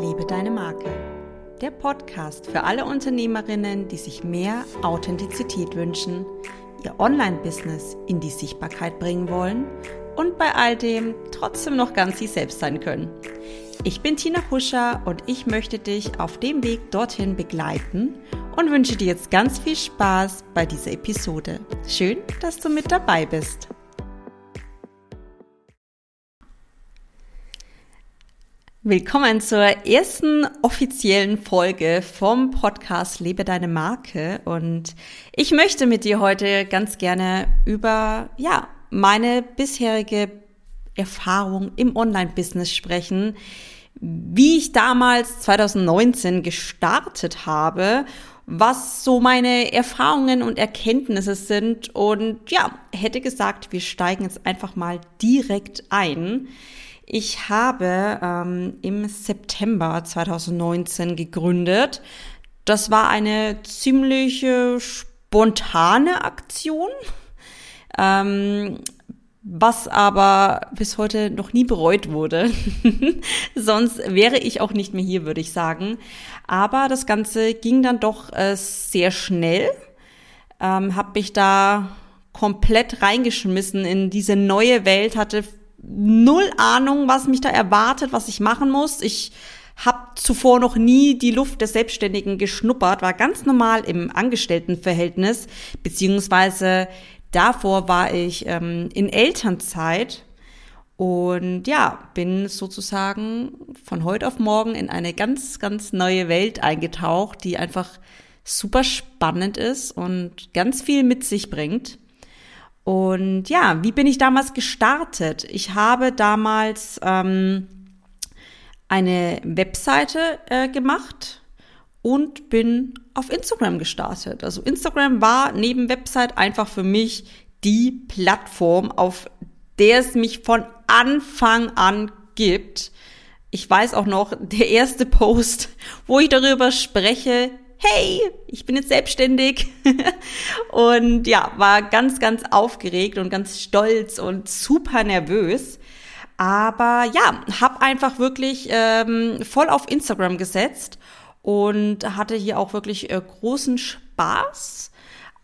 Liebe deine Marke. Der Podcast für alle Unternehmerinnen, die sich mehr Authentizität wünschen, ihr Online-Business in die Sichtbarkeit bringen wollen und bei all dem trotzdem noch ganz sie selbst sein können. Ich bin Tina Huscher und ich möchte dich auf dem Weg dorthin begleiten und wünsche dir jetzt ganz viel Spaß bei dieser Episode. Schön, dass du mit dabei bist. Willkommen zur ersten offiziellen Folge vom Podcast Lebe deine Marke und ich möchte mit dir heute ganz gerne über ja, meine bisherige Erfahrung im Online-Business sprechen, wie ich damals 2019 gestartet habe, was so meine Erfahrungen und Erkenntnisse sind und ja, hätte gesagt, wir steigen jetzt einfach mal direkt ein. Ich habe ähm, im September 2019 gegründet. Das war eine ziemlich äh, spontane Aktion, ähm, was aber bis heute noch nie bereut wurde. Sonst wäre ich auch nicht mehr hier, würde ich sagen. Aber das Ganze ging dann doch äh, sehr schnell. Ähm, habe mich da komplett reingeschmissen in diese neue Welt, hatte null Ahnung, was mich da erwartet, was ich machen muss. Ich habe zuvor noch nie die Luft des Selbstständigen geschnuppert, war ganz normal im Angestelltenverhältnis, beziehungsweise davor war ich ähm, in Elternzeit und ja, bin sozusagen von heute auf morgen in eine ganz, ganz neue Welt eingetaucht, die einfach super spannend ist und ganz viel mit sich bringt. Und ja, wie bin ich damals gestartet? Ich habe damals ähm, eine Webseite äh, gemacht und bin auf Instagram gestartet. Also Instagram war neben Website einfach für mich die Plattform, auf der es mich von Anfang an gibt. Ich weiß auch noch, der erste Post, wo ich darüber spreche, hey, ich bin jetzt selbstständig. und ja, war ganz, ganz aufgeregt und ganz stolz und super nervös. Aber ja, habe einfach wirklich ähm, voll auf Instagram gesetzt und hatte hier auch wirklich äh, großen Spaß.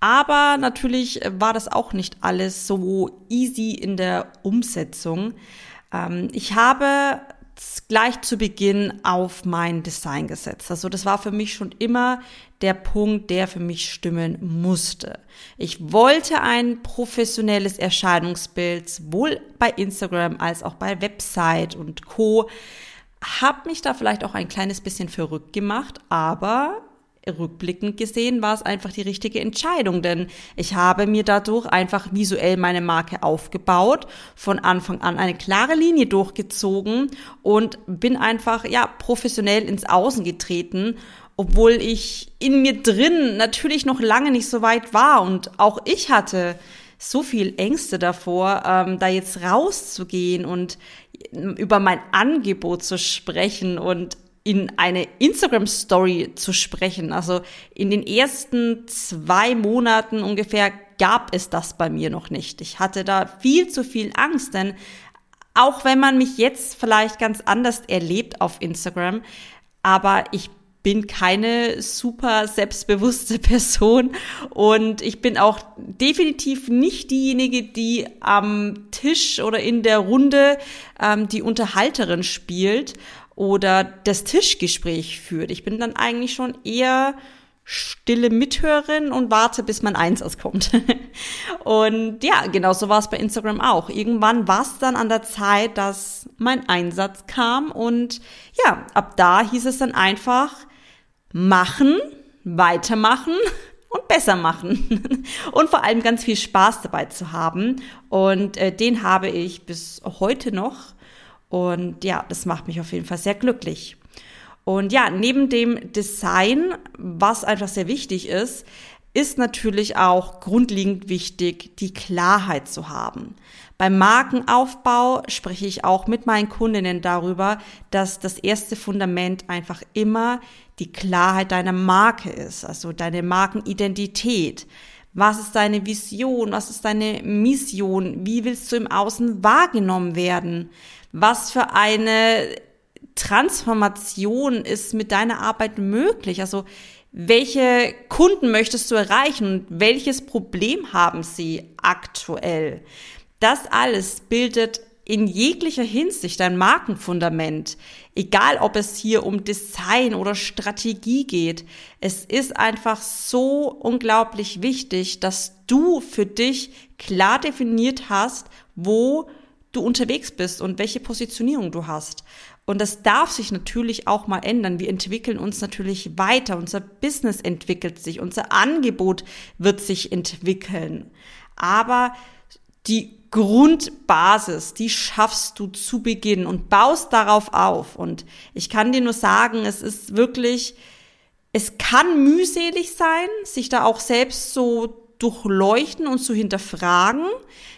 Aber natürlich war das auch nicht alles so easy in der Umsetzung. Ähm, ich habe gleich zu Beginn auf mein Design gesetzt. Also das war für mich schon immer der Punkt, der für mich stimmen musste. Ich wollte ein professionelles Erscheinungsbild, sowohl bei Instagram als auch bei Website und Co. Hab mich da vielleicht auch ein kleines bisschen verrückt gemacht, aber rückblickend gesehen war es einfach die richtige Entscheidung, denn ich habe mir dadurch einfach visuell meine Marke aufgebaut, von Anfang an eine klare Linie durchgezogen und bin einfach, ja, professionell ins Außen getreten, obwohl ich in mir drin natürlich noch lange nicht so weit war. Und auch ich hatte so viel Ängste davor, ähm, da jetzt rauszugehen und über mein Angebot zu sprechen. Und in eine Instagram-Story zu sprechen. Also in den ersten zwei Monaten ungefähr gab es das bei mir noch nicht. Ich hatte da viel zu viel Angst, denn auch wenn man mich jetzt vielleicht ganz anders erlebt auf Instagram, aber ich bin keine super selbstbewusste Person und ich bin auch definitiv nicht diejenige, die am Tisch oder in der Runde ähm, die Unterhalterin spielt oder das Tischgespräch führt. Ich bin dann eigentlich schon eher stille Mithörerin und warte, bis mein Einsatz kommt. und ja, genauso war es bei Instagram auch. Irgendwann war es dann an der Zeit, dass mein Einsatz kam und ja, ab da hieß es dann einfach machen, weitermachen und besser machen und vor allem ganz viel Spaß dabei zu haben. Und äh, den habe ich bis heute noch und ja, das macht mich auf jeden Fall sehr glücklich. Und ja, neben dem Design, was einfach sehr wichtig ist, ist natürlich auch grundlegend wichtig, die Klarheit zu haben. Beim Markenaufbau spreche ich auch mit meinen Kundinnen darüber, dass das erste Fundament einfach immer die Klarheit deiner Marke ist, also deine Markenidentität. Was ist deine Vision? Was ist deine Mission? Wie willst du im Außen wahrgenommen werden? Was für eine Transformation ist mit deiner Arbeit möglich? Also welche Kunden möchtest du erreichen und welches Problem haben sie aktuell? Das alles bildet in jeglicher Hinsicht ein Markenfundament. Egal, ob es hier um Design oder Strategie geht. Es ist einfach so unglaublich wichtig, dass du für dich klar definiert hast, wo du unterwegs bist und welche Positionierung du hast. Und das darf sich natürlich auch mal ändern. Wir entwickeln uns natürlich weiter. Unser Business entwickelt sich. Unser Angebot wird sich entwickeln. Aber die Grundbasis, die schaffst du zu Beginn und baust darauf auf. Und ich kann dir nur sagen, es ist wirklich, es kann mühselig sein, sich da auch selbst so durchleuchten und zu hinterfragen.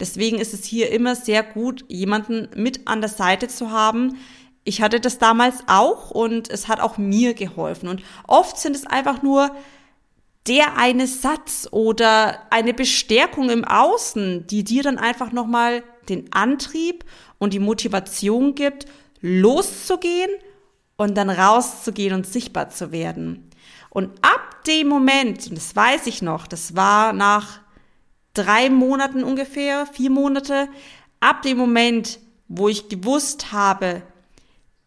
Deswegen ist es hier immer sehr gut, jemanden mit an der Seite zu haben, ich hatte das damals auch und es hat auch mir geholfen. Und oft sind es einfach nur der eine Satz oder eine Bestärkung im Außen, die dir dann einfach nochmal den Antrieb und die Motivation gibt, loszugehen und dann rauszugehen und sichtbar zu werden. Und ab dem Moment, und das weiß ich noch, das war nach drei Monaten ungefähr, vier Monate, ab dem Moment, wo ich gewusst habe,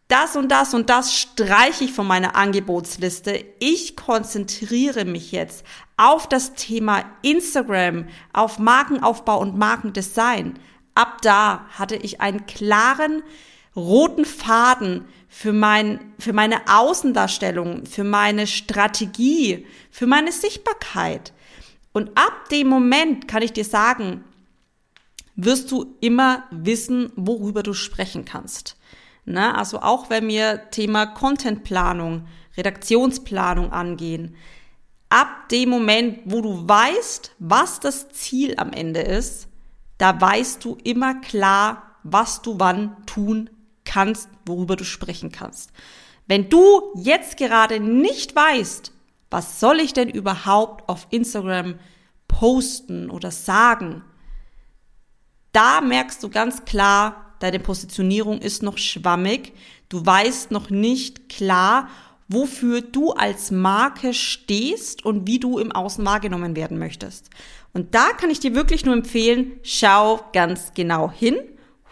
das und das und das streiche ich von meiner Angebotsliste. Ich konzentriere mich jetzt auf das Thema Instagram, auf Markenaufbau und Markendesign. Ab da hatte ich einen klaren roten Faden für mein, für meine Außendarstellung, für meine Strategie, für meine Sichtbarkeit. Und ab dem Moment kann ich dir sagen, wirst du immer wissen, worüber du sprechen kannst. Ne? Also auch wenn wir Thema Contentplanung, Redaktionsplanung angehen, ab dem Moment, wo du weißt, was das Ziel am Ende ist, da weißt du immer klar, was du wann tun kannst, worüber du sprechen kannst. Wenn du jetzt gerade nicht weißt, was soll ich denn überhaupt auf Instagram posten oder sagen, da merkst du ganz klar, deine Positionierung ist noch schwammig, du weißt noch nicht klar, wofür du als Marke stehst und wie du im Außen wahrgenommen werden möchtest. Und da kann ich dir wirklich nur empfehlen, schau ganz genau hin,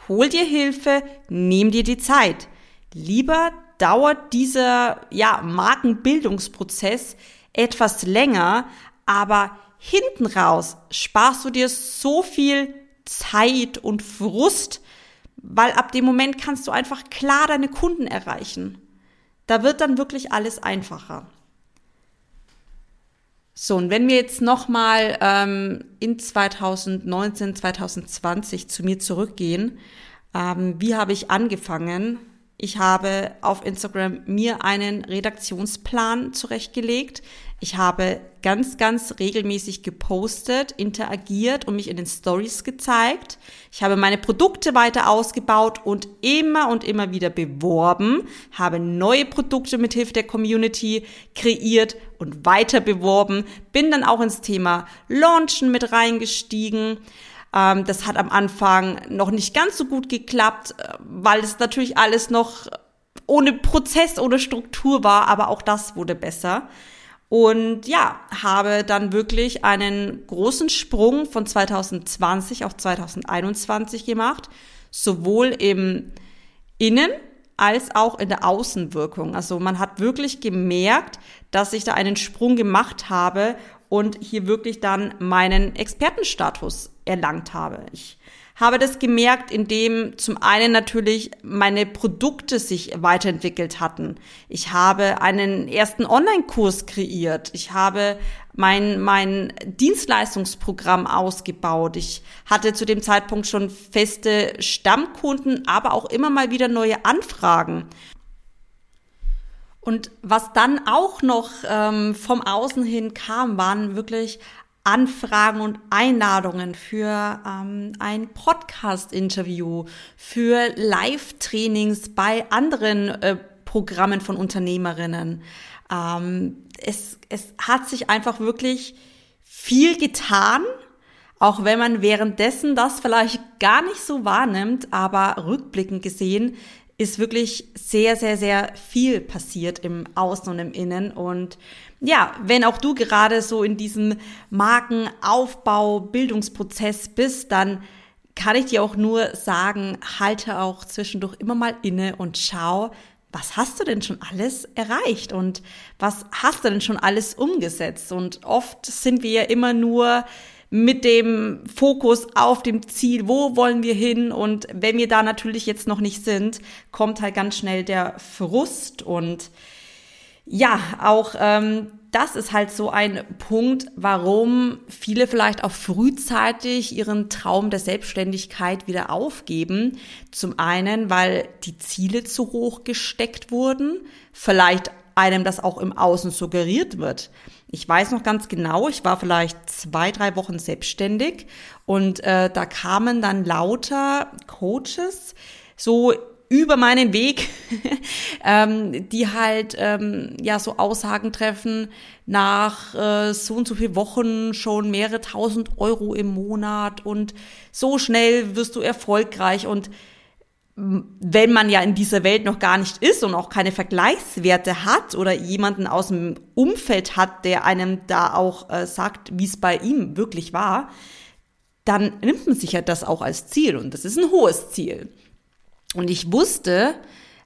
hol dir Hilfe, nimm dir die Zeit. Lieber dauert dieser ja, Markenbildungsprozess etwas länger, aber hinten raus sparst du dir so viel Zeit und Frust, weil ab dem Moment kannst du einfach klar deine Kunden erreichen. Da wird dann wirklich alles einfacher. So, und wenn wir jetzt nochmal ähm, in 2019, 2020 zu mir zurückgehen, ähm, wie habe ich angefangen? Ich habe auf Instagram mir einen Redaktionsplan zurechtgelegt. Ich habe ganz, ganz regelmäßig gepostet, interagiert und mich in den Stories gezeigt. Ich habe meine Produkte weiter ausgebaut und immer und immer wieder beworben, habe neue Produkte mit Hilfe der Community kreiert und weiter beworben, bin dann auch ins Thema Launchen mit reingestiegen. Ähm, das hat am Anfang noch nicht ganz so gut geklappt, äh, weil es natürlich alles noch ohne Prozess oder Struktur war, aber auch das wurde besser. Und ja, habe dann wirklich einen großen Sprung von 2020 auf 2021 gemacht, sowohl im Innen als auch in der Außenwirkung. Also man hat wirklich gemerkt, dass ich da einen Sprung gemacht habe und hier wirklich dann meinen Expertenstatus erlangt habe. Ich habe das gemerkt, indem zum einen natürlich meine Produkte sich weiterentwickelt hatten. Ich habe einen ersten Online-Kurs kreiert. Ich habe mein, mein Dienstleistungsprogramm ausgebaut. Ich hatte zu dem Zeitpunkt schon feste Stammkunden, aber auch immer mal wieder neue Anfragen. Und was dann auch noch ähm, vom Außen hin kam, waren wirklich Anfragen und Einladungen für ähm, ein Podcast-Interview, für Live-Trainings bei anderen äh, Programmen von Unternehmerinnen. Ähm, es, es hat sich einfach wirklich viel getan, auch wenn man währenddessen das vielleicht gar nicht so wahrnimmt, aber rückblickend gesehen ist wirklich sehr, sehr, sehr viel passiert im Außen und im Innen. Und ja, wenn auch du gerade so in diesem Markenaufbau, Bildungsprozess bist, dann kann ich dir auch nur sagen, halte auch zwischendurch immer mal inne und schau, was hast du denn schon alles erreicht und was hast du denn schon alles umgesetzt? Und oft sind wir ja immer nur mit dem Fokus auf dem Ziel, wo wollen wir hin? Und wenn wir da natürlich jetzt noch nicht sind, kommt halt ganz schnell der Frust und ja, auch ähm, das ist halt so ein Punkt, warum viele vielleicht auch frühzeitig ihren Traum der Selbstständigkeit wieder aufgeben. Zum einen, weil die Ziele zu hoch gesteckt wurden, vielleicht einem das auch im Außen suggeriert wird. Ich weiß noch ganz genau, ich war vielleicht zwei, drei Wochen selbstständig und äh, da kamen dann lauter Coaches so über meinen Weg, ähm, die halt ähm, ja so Aussagen treffen, nach äh, so und so viel Wochen schon mehrere tausend Euro im Monat und so schnell wirst du erfolgreich und wenn man ja in dieser Welt noch gar nicht ist und auch keine Vergleichswerte hat oder jemanden aus dem Umfeld hat, der einem da auch äh, sagt, wie es bei ihm wirklich war, dann nimmt man sich ja das auch als Ziel und das ist ein hohes Ziel. Und ich wusste,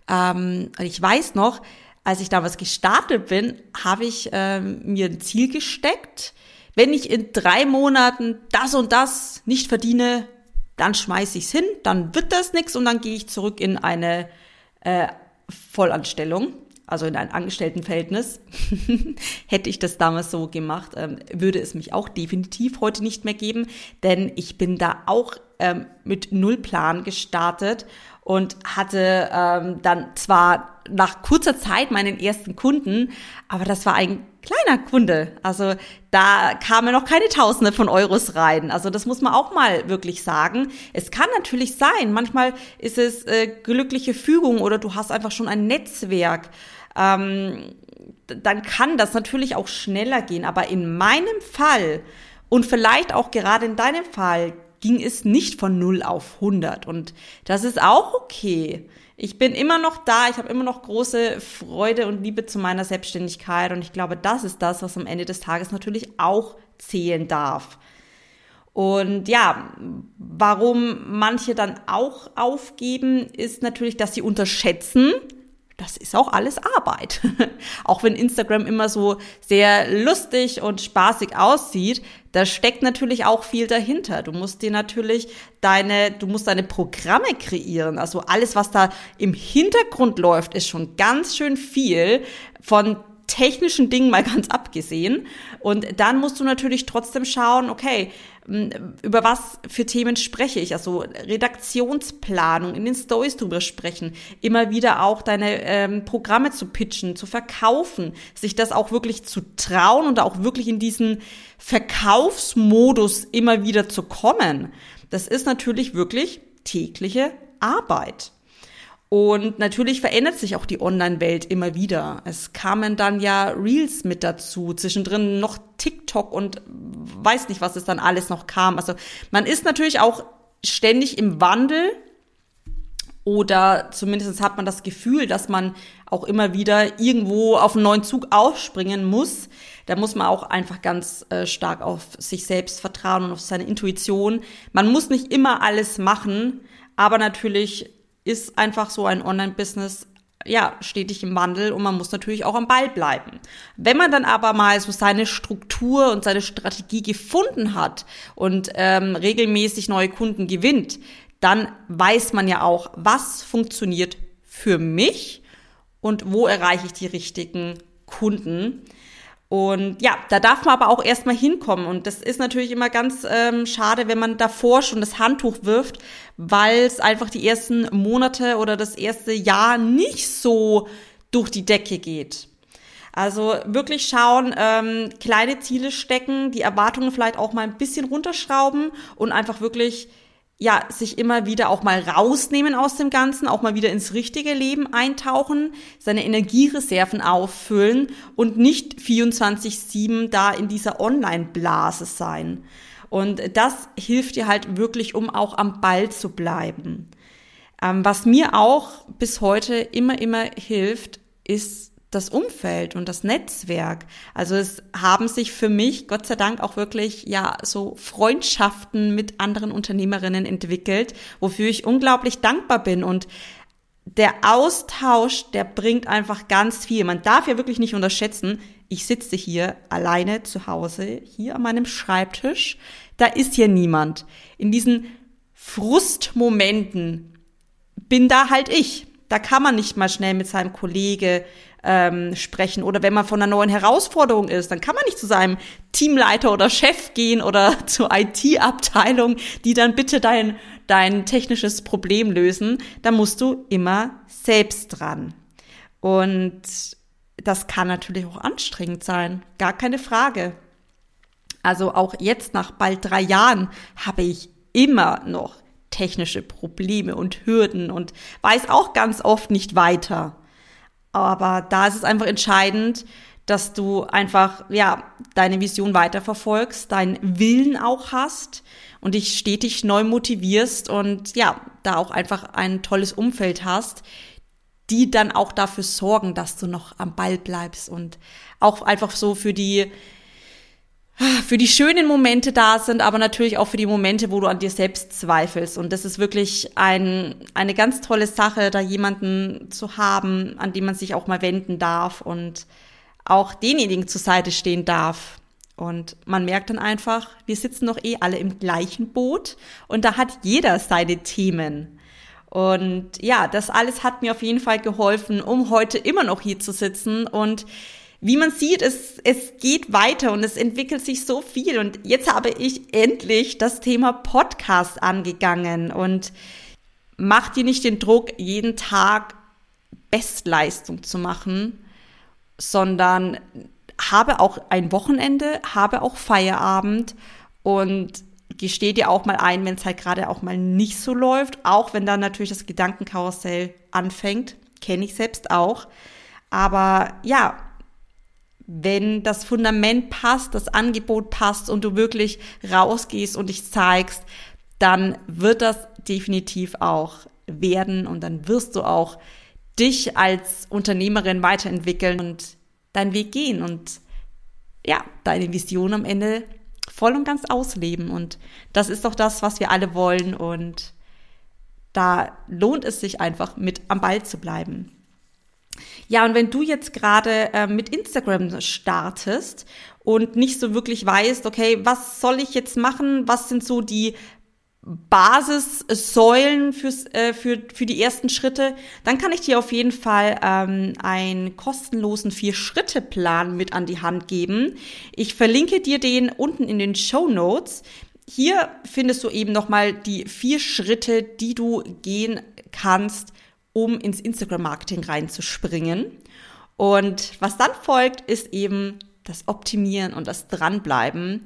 ähm, ich weiß noch, als ich damals gestartet bin, habe ich ähm, mir ein Ziel gesteckt. Wenn ich in drei Monaten das und das nicht verdiene, dann schmeiße ich es hin, dann wird das nichts und dann gehe ich zurück in eine äh, Vollanstellung, also in ein Angestelltenverhältnis. Hätte ich das damals so gemacht, ähm, würde es mich auch definitiv heute nicht mehr geben, denn ich bin da auch ähm, mit Nullplan gestartet und hatte ähm, dann zwar nach kurzer Zeit meinen ersten Kunden, aber das war ein kleiner Kunde. Also da kamen noch keine Tausende von Euros rein. Also das muss man auch mal wirklich sagen. Es kann natürlich sein, manchmal ist es äh, glückliche Fügung oder du hast einfach schon ein Netzwerk. Ähm, dann kann das natürlich auch schneller gehen. Aber in meinem Fall und vielleicht auch gerade in deinem Fall ging es nicht von 0 auf 100 und das ist auch okay. Ich bin immer noch da, ich habe immer noch große Freude und Liebe zu meiner Selbstständigkeit und ich glaube, das ist das, was am Ende des Tages natürlich auch zählen darf. Und ja, warum manche dann auch aufgeben, ist natürlich, dass sie unterschätzen, das ist auch alles Arbeit. auch wenn Instagram immer so sehr lustig und spaßig aussieht, da steckt natürlich auch viel dahinter. Du musst dir natürlich deine, du musst deine Programme kreieren. Also alles, was da im Hintergrund läuft, ist schon ganz schön viel von technischen Dingen mal ganz abgesehen. Und dann musst du natürlich trotzdem schauen, okay, über was für Themen spreche ich? Also Redaktionsplanung, in den Stories drüber sprechen, immer wieder auch deine ähm, Programme zu pitchen, zu verkaufen, sich das auch wirklich zu trauen und auch wirklich in diesen Verkaufsmodus immer wieder zu kommen. Das ist natürlich wirklich tägliche Arbeit. Und natürlich verändert sich auch die Online-Welt immer wieder. Es kamen dann ja Reels mit dazu, zwischendrin noch TikTok und weiß nicht, was es dann alles noch kam. Also man ist natürlich auch ständig im Wandel oder zumindest hat man das Gefühl, dass man auch immer wieder irgendwo auf einen neuen Zug aufspringen muss. Da muss man auch einfach ganz äh, stark auf sich selbst vertrauen und auf seine Intuition. Man muss nicht immer alles machen, aber natürlich ist einfach so ein Online-Business ja, stetig im Wandel und man muss natürlich auch am Ball bleiben. Wenn man dann aber mal so seine Struktur und seine Strategie gefunden hat und ähm, regelmäßig neue Kunden gewinnt, dann weiß man ja auch, was funktioniert für mich und wo erreiche ich die richtigen Kunden. Und ja, da darf man aber auch erstmal hinkommen. Und das ist natürlich immer ganz ähm, schade, wenn man davor schon das Handtuch wirft, weil es einfach die ersten Monate oder das erste Jahr nicht so durch die Decke geht. Also wirklich schauen, ähm, kleine Ziele stecken, die Erwartungen vielleicht auch mal ein bisschen runterschrauben und einfach wirklich ja, sich immer wieder auch mal rausnehmen aus dem Ganzen, auch mal wieder ins richtige Leben eintauchen, seine Energiereserven auffüllen und nicht 24-7 da in dieser Online-Blase sein. Und das hilft dir halt wirklich, um auch am Ball zu bleiben. Ähm, was mir auch bis heute immer, immer hilft, ist das Umfeld und das Netzwerk. Also es haben sich für mich Gott sei Dank auch wirklich ja so Freundschaften mit anderen Unternehmerinnen entwickelt, wofür ich unglaublich dankbar bin und der Austausch, der bringt einfach ganz viel. Man darf ja wirklich nicht unterschätzen, ich sitze hier alleine zu Hause, hier an meinem Schreibtisch, da ist hier niemand. In diesen Frustmomenten bin da halt ich. Da kann man nicht mal schnell mit seinem Kollege ähm, sprechen. Oder wenn man von einer neuen Herausforderung ist, dann kann man nicht zu seinem Teamleiter oder Chef gehen oder zur IT-Abteilung, die dann bitte dein, dein technisches Problem lösen. Da musst du immer selbst dran. Und das kann natürlich auch anstrengend sein. Gar keine Frage. Also auch jetzt nach bald drei Jahren habe ich immer noch technische Probleme und Hürden und weiß auch ganz oft nicht weiter. Aber da ist es einfach entscheidend, dass du einfach, ja, deine Vision weiterverfolgst, deinen Willen auch hast und dich stetig neu motivierst und ja, da auch einfach ein tolles Umfeld hast, die dann auch dafür sorgen, dass du noch am Ball bleibst und auch einfach so für die, für die schönen Momente da sind, aber natürlich auch für die Momente, wo du an dir selbst zweifelst. Und das ist wirklich ein, eine ganz tolle Sache, da jemanden zu haben, an dem man sich auch mal wenden darf und auch denjenigen zur Seite stehen darf. Und man merkt dann einfach, wir sitzen doch eh alle im gleichen Boot und da hat jeder seine Themen. Und ja, das alles hat mir auf jeden Fall geholfen, um heute immer noch hier zu sitzen und wie man sieht, es, es geht weiter und es entwickelt sich so viel. Und jetzt habe ich endlich das Thema Podcast angegangen und mach dir nicht den Druck, jeden Tag Bestleistung zu machen, sondern habe auch ein Wochenende, habe auch Feierabend und gestehe dir auch mal ein, wenn es halt gerade auch mal nicht so läuft, auch wenn dann natürlich das Gedankenkarussell anfängt, kenne ich selbst auch. Aber ja, wenn das Fundament passt, das Angebot passt und du wirklich rausgehst und dich zeigst, dann wird das definitiv auch werden und dann wirst du auch dich als Unternehmerin weiterentwickeln und deinen Weg gehen und ja, deine Vision am Ende voll und ganz ausleben. Und das ist doch das, was wir alle wollen. Und da lohnt es sich einfach, mit am Ball zu bleiben. Ja, und wenn du jetzt gerade äh, mit Instagram startest und nicht so wirklich weißt, okay, was soll ich jetzt machen? Was sind so die Basissäulen fürs, äh, für, für die ersten Schritte, dann kann ich dir auf jeden Fall ähm, einen kostenlosen Vier-Schritte-Plan mit an die Hand geben. Ich verlinke dir den unten in den Show Notes. Hier findest du eben nochmal die vier Schritte, die du gehen kannst, um ins Instagram-Marketing reinzuspringen. Und was dann folgt, ist eben das Optimieren und das Dranbleiben.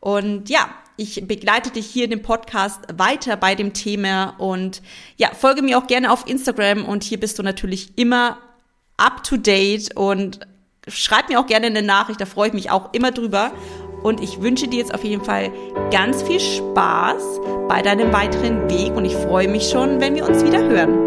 Und ja, ich begleite dich hier in dem Podcast weiter bei dem Thema und ja, folge mir auch gerne auf Instagram und hier bist du natürlich immer up to date und schreib mir auch gerne eine Nachricht, da freue ich mich auch immer drüber. Und ich wünsche dir jetzt auf jeden Fall ganz viel Spaß bei deinem weiteren Weg und ich freue mich schon, wenn wir uns wieder hören.